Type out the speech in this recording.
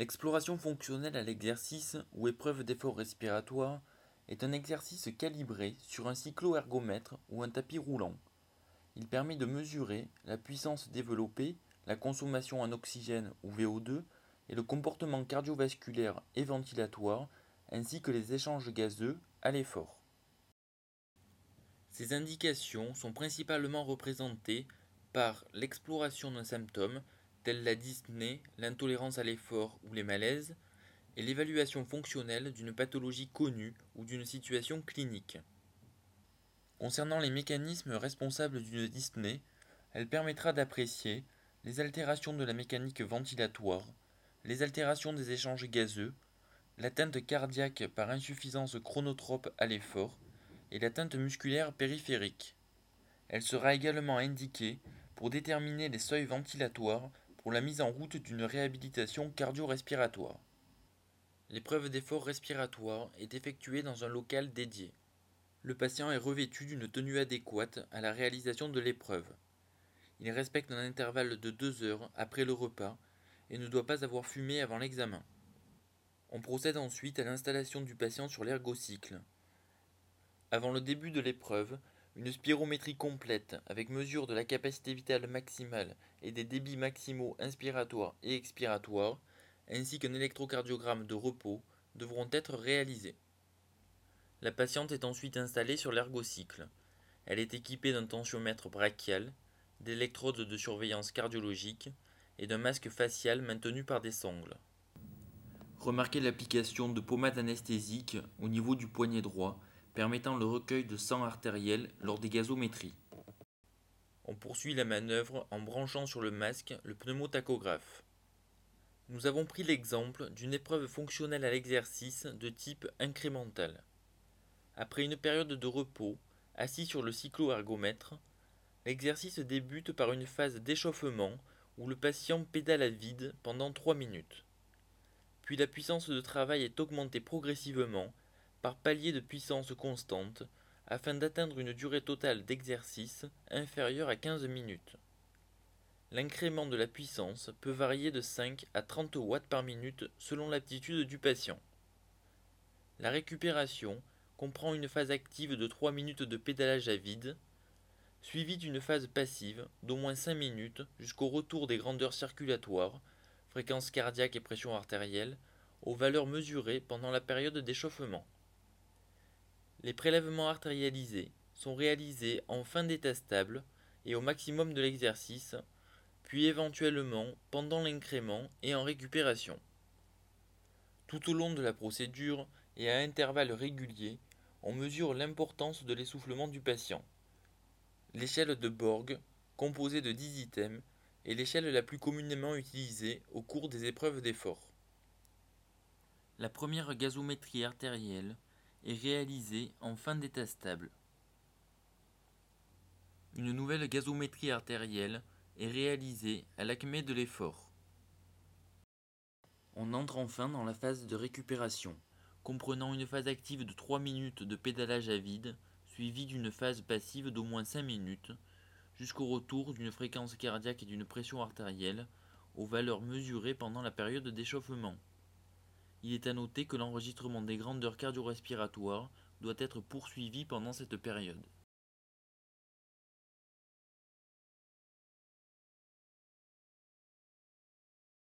L'exploration fonctionnelle à l'exercice ou épreuve d'effort respiratoire est un exercice calibré sur un cyclo-ergomètre ou un tapis roulant. Il permet de mesurer la puissance développée, la consommation en oxygène ou VO2 et le comportement cardiovasculaire et ventilatoire ainsi que les échanges gazeux à l'effort. Ces indications sont principalement représentées par l'exploration d'un symptôme tels la dyspnée, l'intolérance à l'effort ou les malaises, et l'évaluation fonctionnelle d'une pathologie connue ou d'une situation clinique. Concernant les mécanismes responsables d'une dyspnée, elle permettra d'apprécier les altérations de la mécanique ventilatoire, les altérations des échanges gazeux, l'atteinte cardiaque par insuffisance chronotrope à l'effort et l'atteinte musculaire périphérique. Elle sera également indiquée pour déterminer les seuils ventilatoires pour la mise en route d'une réhabilitation cardio-respiratoire. L'épreuve d'effort respiratoire est effectuée dans un local dédié. Le patient est revêtu d'une tenue adéquate à la réalisation de l'épreuve. Il respecte un intervalle de 2 heures après le repas et ne doit pas avoir fumé avant l'examen. On procède ensuite à l'installation du patient sur l'ergocycle. Avant le début de l'épreuve, une spirométrie complète avec mesure de la capacité vitale maximale et des débits maximaux inspiratoires et expiratoires, ainsi qu'un électrocardiogramme de repos, devront être réalisés. La patiente est ensuite installée sur l'ergocycle. Elle est équipée d'un tensiomètre brachial, d'électrodes de surveillance cardiologique et d'un masque facial maintenu par des sangles. Remarquez l'application de pommades anesthésiques au niveau du poignet droit permettant le recueil de sang artériel lors des gazométries. On poursuit la manœuvre en branchant sur le masque le pneumotachographe. Nous avons pris l'exemple d'une épreuve fonctionnelle à l'exercice de type incrémental. Après une période de repos, assis sur le cyclo-ergomètre, l'exercice débute par une phase d'échauffement où le patient pédale à vide pendant 3 minutes. Puis la puissance de travail est augmentée progressivement par palier de puissance constante afin d'atteindre une durée totale d'exercice inférieure à 15 minutes. L'incrément de la puissance peut varier de 5 à 30 watts par minute selon l'aptitude du patient. La récupération comprend une phase active de 3 minutes de pédalage à vide, suivie d'une phase passive d'au moins 5 minutes jusqu'au retour des grandeurs circulatoires, fréquence cardiaque et pression artérielle, aux valeurs mesurées pendant la période d'échauffement. Les prélèvements artérialisés sont réalisés en fin d'état stable et au maximum de l'exercice, puis éventuellement pendant l'incrément et en récupération. Tout au long de la procédure et à intervalles réguliers, on mesure l'importance de l'essoufflement du patient. L'échelle de Borg, composée de 10 items, est l'échelle la plus communément utilisée au cours des épreuves d'effort. La première gazométrie artérielle est réalisée en fin d'état stable. Une nouvelle gazométrie artérielle est réalisée à l'acmé de l'effort. On entre enfin dans la phase de récupération, comprenant une phase active de 3 minutes de pédalage à vide, suivie d'une phase passive d'au moins 5 minutes, jusqu'au retour d'une fréquence cardiaque et d'une pression artérielle aux valeurs mesurées pendant la période d'échauffement. Il est à noter que l'enregistrement des grandeurs cardio-respiratoires doit être poursuivi pendant cette période.